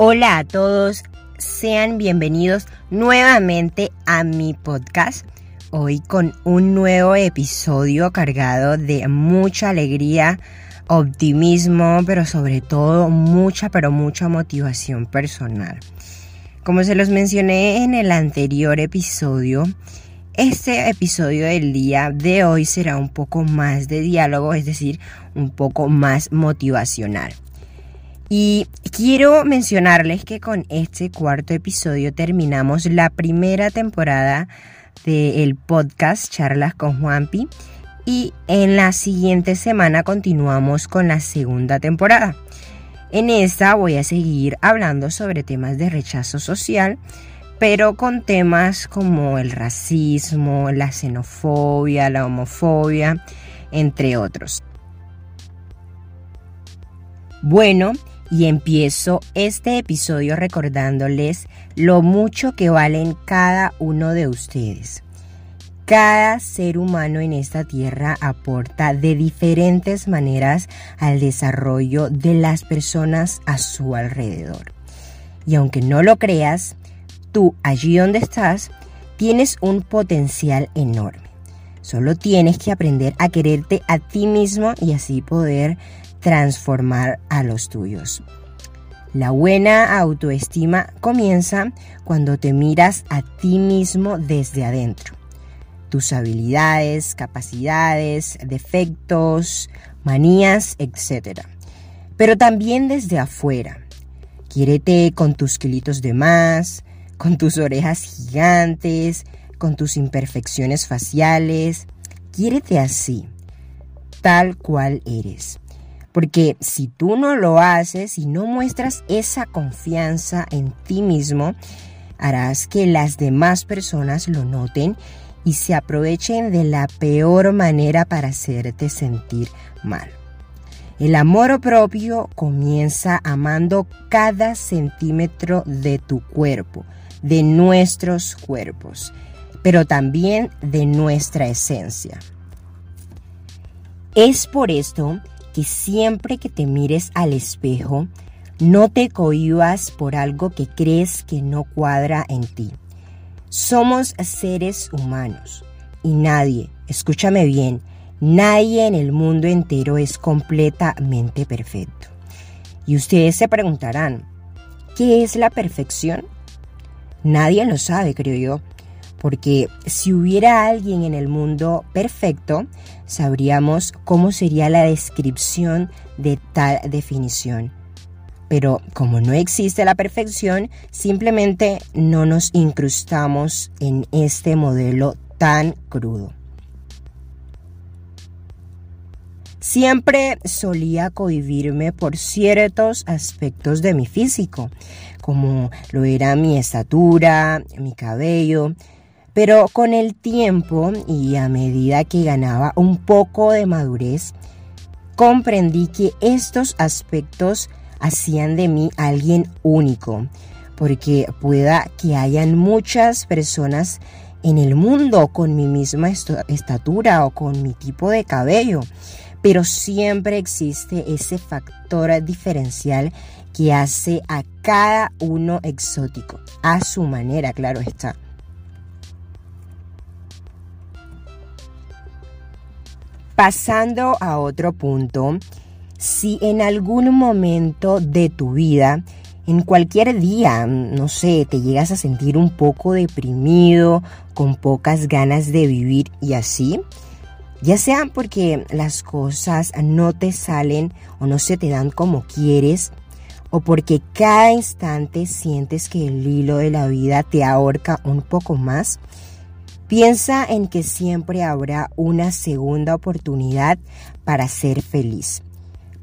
Hola a todos, sean bienvenidos nuevamente a mi podcast. Hoy con un nuevo episodio cargado de mucha alegría, optimismo, pero sobre todo mucha, pero mucha motivación personal. Como se los mencioné en el anterior episodio, este episodio del día de hoy será un poco más de diálogo, es decir, un poco más motivacional. Y quiero mencionarles que con este cuarto episodio terminamos la primera temporada del podcast Charlas con Juanpi y en la siguiente semana continuamos con la segunda temporada. En esta voy a seguir hablando sobre temas de rechazo social, pero con temas como el racismo, la xenofobia, la homofobia, entre otros. Bueno, y empiezo este episodio recordándoles lo mucho que valen cada uno de ustedes. Cada ser humano en esta tierra aporta de diferentes maneras al desarrollo de las personas a su alrededor. Y aunque no lo creas, tú allí donde estás tienes un potencial enorme. Solo tienes que aprender a quererte a ti mismo y así poder transformar a los tuyos. La buena autoestima comienza cuando te miras a ti mismo desde adentro. Tus habilidades, capacidades, defectos, manías, etc. Pero también desde afuera. Quiérete con tus kilitos de más, con tus orejas gigantes, con tus imperfecciones faciales. Quiérete así, tal cual eres. Porque si tú no lo haces y no muestras esa confianza en ti mismo, harás que las demás personas lo noten y se aprovechen de la peor manera para hacerte sentir mal. El amor propio comienza amando cada centímetro de tu cuerpo, de nuestros cuerpos, pero también de nuestra esencia. Es por esto que siempre que te mires al espejo, no te cohibas por algo que crees que no cuadra en ti. Somos seres humanos y nadie, escúchame bien, nadie en el mundo entero es completamente perfecto. Y ustedes se preguntarán, ¿qué es la perfección? Nadie lo sabe, creo yo porque si hubiera alguien en el mundo perfecto, sabríamos cómo sería la descripción de tal definición. Pero como no existe la perfección, simplemente no nos incrustamos en este modelo tan crudo. Siempre solía cohibirme por ciertos aspectos de mi físico, como lo era mi estatura, mi cabello, pero con el tiempo y a medida que ganaba un poco de madurez, comprendí que estos aspectos hacían de mí alguien único, porque pueda que hayan muchas personas en el mundo con mi misma estatura o con mi tipo de cabello, pero siempre existe ese factor diferencial que hace a cada uno exótico, a su manera, claro está. Pasando a otro punto, si en algún momento de tu vida, en cualquier día, no sé, te llegas a sentir un poco deprimido, con pocas ganas de vivir y así, ya sea porque las cosas no te salen o no se te dan como quieres, o porque cada instante sientes que el hilo de la vida te ahorca un poco más, Piensa en que siempre habrá una segunda oportunidad para ser feliz,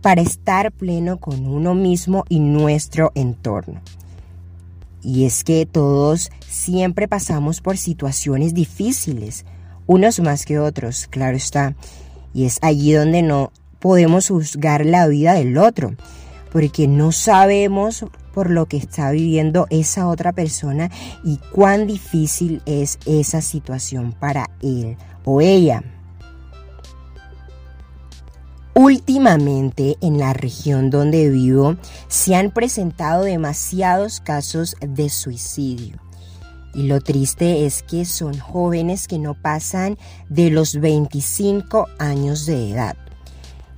para estar pleno con uno mismo y nuestro entorno. Y es que todos siempre pasamos por situaciones difíciles, unos más que otros, claro está. Y es allí donde no podemos juzgar la vida del otro, porque no sabemos por lo que está viviendo esa otra persona y cuán difícil es esa situación para él o ella. Últimamente en la región donde vivo se han presentado demasiados casos de suicidio. Y lo triste es que son jóvenes que no pasan de los 25 años de edad.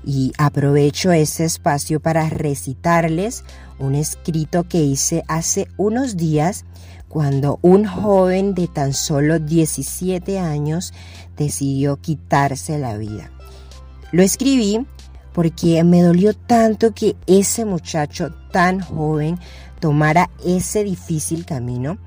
Y aprovecho este espacio para recitarles un escrito que hice hace unos días cuando un joven de tan solo 17 años decidió quitarse la vida. Lo escribí porque me dolió tanto que ese muchacho tan joven tomara ese difícil camino.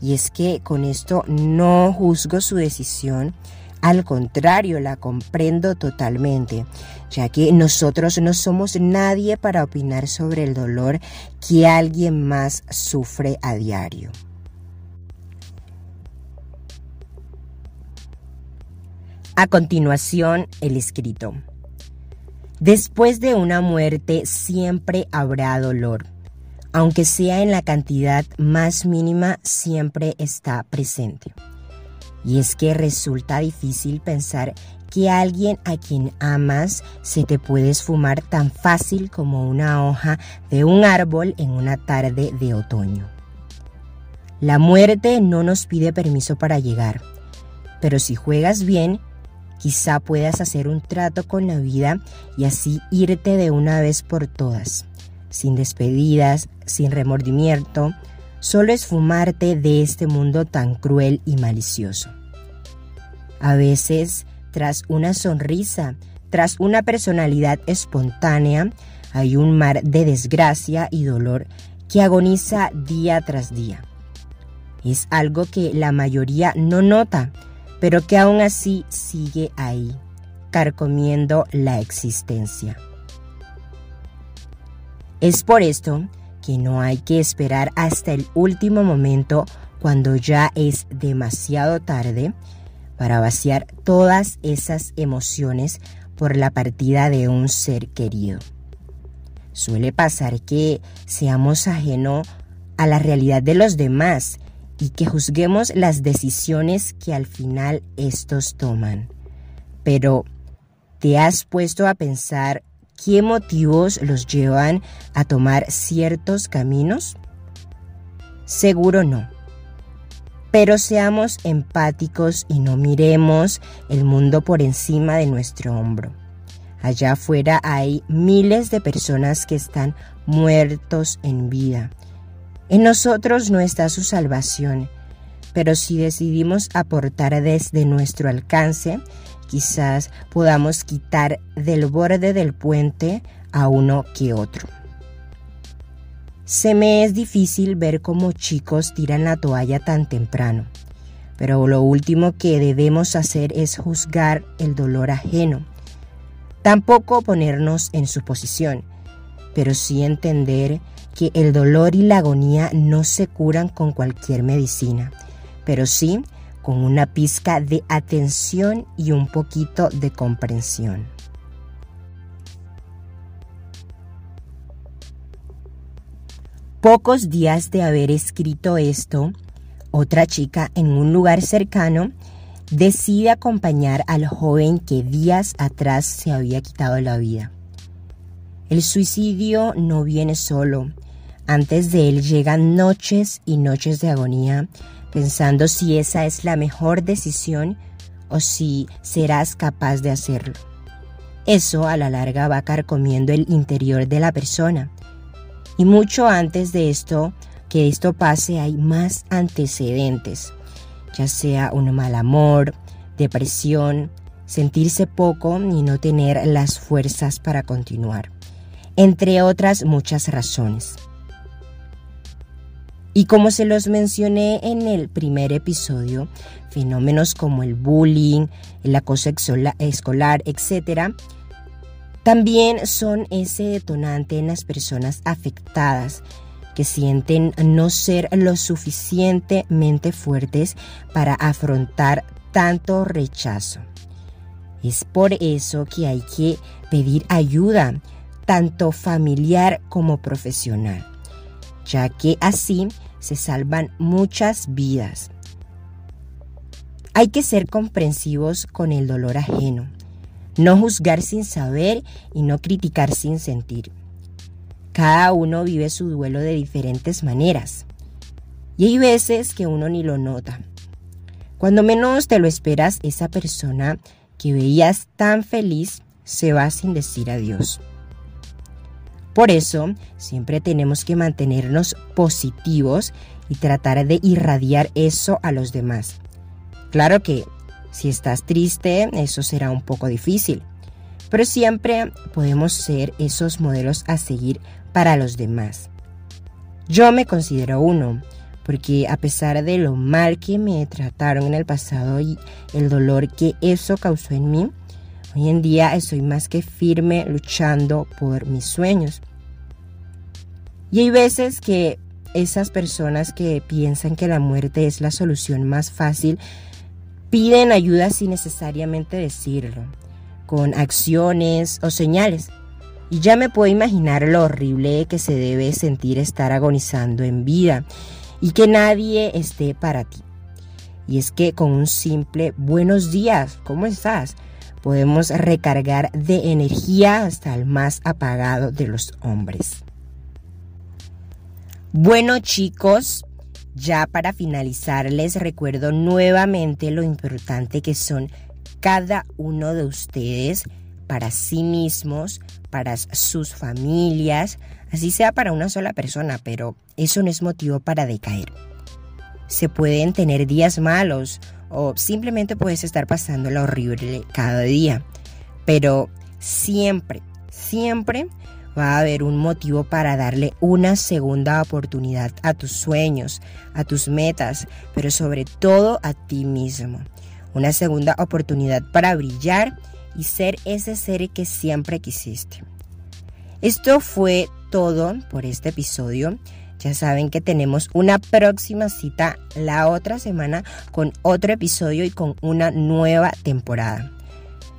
Y es que con esto no juzgo su decisión, al contrario, la comprendo totalmente, ya que nosotros no somos nadie para opinar sobre el dolor que alguien más sufre a diario. A continuación, el escrito. Después de una muerte siempre habrá dolor. Aunque sea en la cantidad más mínima, siempre está presente. Y es que resulta difícil pensar que alguien a quien amas se te puede esfumar tan fácil como una hoja de un árbol en una tarde de otoño. La muerte no nos pide permiso para llegar, pero si juegas bien, Quizá puedas hacer un trato con la vida y así irte de una vez por todas, sin despedidas, sin remordimiento, solo esfumarte de este mundo tan cruel y malicioso. A veces, tras una sonrisa, tras una personalidad espontánea, hay un mar de desgracia y dolor que agoniza día tras día. Es algo que la mayoría no nota, pero que aún así sigue ahí, carcomiendo la existencia. Es por esto que no hay que esperar hasta el último momento cuando ya es demasiado tarde para vaciar todas esas emociones por la partida de un ser querido. Suele pasar que seamos ajeno a la realidad de los demás y que juzguemos las decisiones que al final estos toman. Pero, ¿te has puesto a pensar qué motivos los llevan a tomar ciertos caminos? Seguro no. Pero seamos empáticos y no miremos el mundo por encima de nuestro hombro. Allá afuera hay miles de personas que están muertos en vida en nosotros no está su salvación, pero si decidimos aportar desde nuestro alcance, quizás podamos quitar del borde del puente a uno que otro. Se me es difícil ver cómo chicos tiran la toalla tan temprano, pero lo último que debemos hacer es juzgar el dolor ajeno. Tampoco ponernos en su posición, pero sí entender que el dolor y la agonía no se curan con cualquier medicina, pero sí con una pizca de atención y un poquito de comprensión. Pocos días de haber escrito esto, otra chica en un lugar cercano decide acompañar al joven que días atrás se había quitado la vida. El suicidio no viene solo, antes de él llegan noches y noches de agonía, pensando si esa es la mejor decisión o si serás capaz de hacerlo. Eso a la larga va carcomiendo el interior de la persona. Y mucho antes de esto, que esto pase, hay más antecedentes, ya sea un mal amor, depresión, sentirse poco y no tener las fuerzas para continuar, entre otras muchas razones. Y como se los mencioné en el primer episodio, fenómenos como el bullying, el acoso escolar, etc., también son ese detonante en las personas afectadas que sienten no ser lo suficientemente fuertes para afrontar tanto rechazo. Es por eso que hay que pedir ayuda, tanto familiar como profesional ya que así se salvan muchas vidas. Hay que ser comprensivos con el dolor ajeno, no juzgar sin saber y no criticar sin sentir. Cada uno vive su duelo de diferentes maneras. Y hay veces que uno ni lo nota. Cuando menos te lo esperas, esa persona que veías tan feliz se va sin decir adiós. Por eso, siempre tenemos que mantenernos positivos y tratar de irradiar eso a los demás. Claro que si estás triste, eso será un poco difícil, pero siempre podemos ser esos modelos a seguir para los demás. Yo me considero uno, porque a pesar de lo mal que me trataron en el pasado y el dolor que eso causó en mí, hoy en día estoy más que firme luchando por mis sueños. Y hay veces que esas personas que piensan que la muerte es la solución más fácil, piden ayuda sin necesariamente decirlo, con acciones o señales. Y ya me puedo imaginar lo horrible que se debe sentir estar agonizando en vida y que nadie esté para ti. Y es que con un simple buenos días, ¿cómo estás? Podemos recargar de energía hasta el más apagado de los hombres. Bueno chicos, ya para finalizar les recuerdo nuevamente lo importante que son cada uno de ustedes para sí mismos, para sus familias, así sea para una sola persona, pero eso no es motivo para decaer. Se pueden tener días malos o simplemente puedes estar pasando lo horrible cada día, pero siempre, siempre va a haber un motivo para darle una segunda oportunidad a tus sueños, a tus metas, pero sobre todo a ti mismo. Una segunda oportunidad para brillar y ser ese ser que siempre quisiste. Esto fue todo por este episodio. Ya saben que tenemos una próxima cita la otra semana con otro episodio y con una nueva temporada.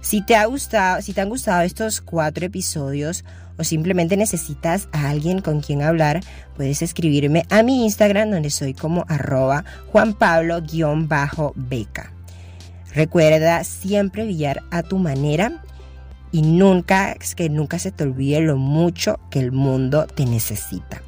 Si te ha gustado, si te han gustado estos cuatro episodios o simplemente necesitas a alguien con quien hablar, puedes escribirme a mi Instagram donde soy como arroba juanpablo-beca. Recuerda siempre brillar a tu manera y nunca, que nunca se te olvide lo mucho que el mundo te necesita.